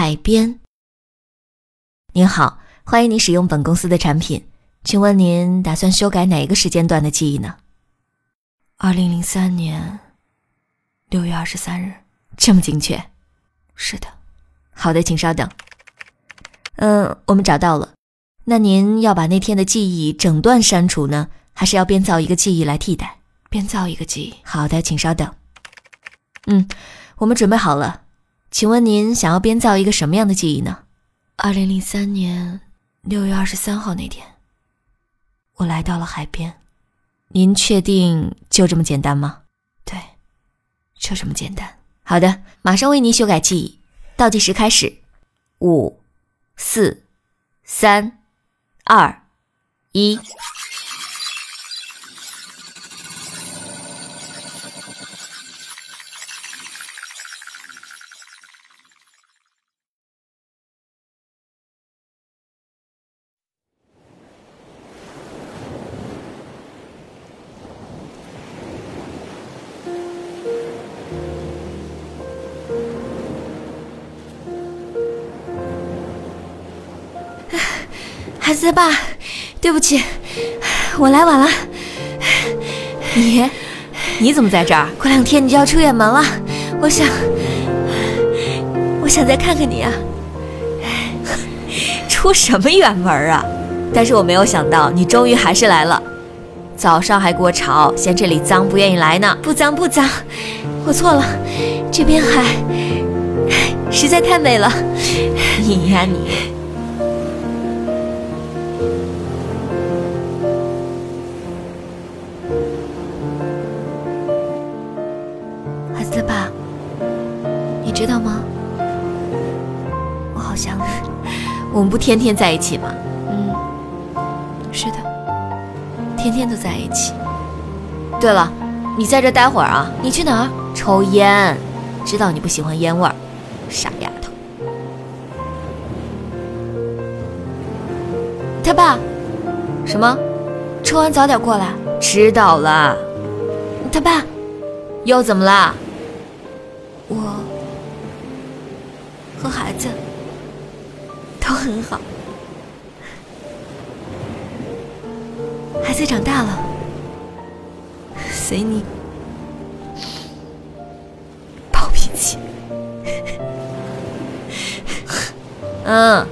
海边。您好，欢迎您使用本公司的产品，请问您打算修改哪一个时间段的记忆呢？二零零三年六月二十三日，这么精确？是的。好的，请稍等。嗯，我们找到了。那您要把那天的记忆整段删除呢，还是要编造一个记忆来替代？编造一个记忆。好的，请稍等。嗯，我们准备好了。请问您想要编造一个什么样的记忆呢？二零零三年六月二十三号那天，我来到了海边。您确定就这么简单吗？对，就这么简单。好的，马上为您修改记忆。倒计时开始，五、四、三、二、一。孩子的爸，对不起，我来晚了。你，你怎么在这儿？过两天你就要出远门了，我想，我想再看看你啊。出什么远门啊？但是我没有想到你终于还是来了。早上还给我吵，嫌这里脏，不愿意来呢。不脏不脏，我错了。这边海实在太美了。你呀你。知道吗？我好想你。我们不天天在一起吗？嗯，是的，天天都在一起。对了，你在这待会儿啊？你去哪儿？抽烟。知道你不喜欢烟味儿，傻丫头。他爸，什么？抽完早点过来。知道了。他爸，又怎么了？我。和孩子都很好，孩子长大了，随你暴脾气。嗯。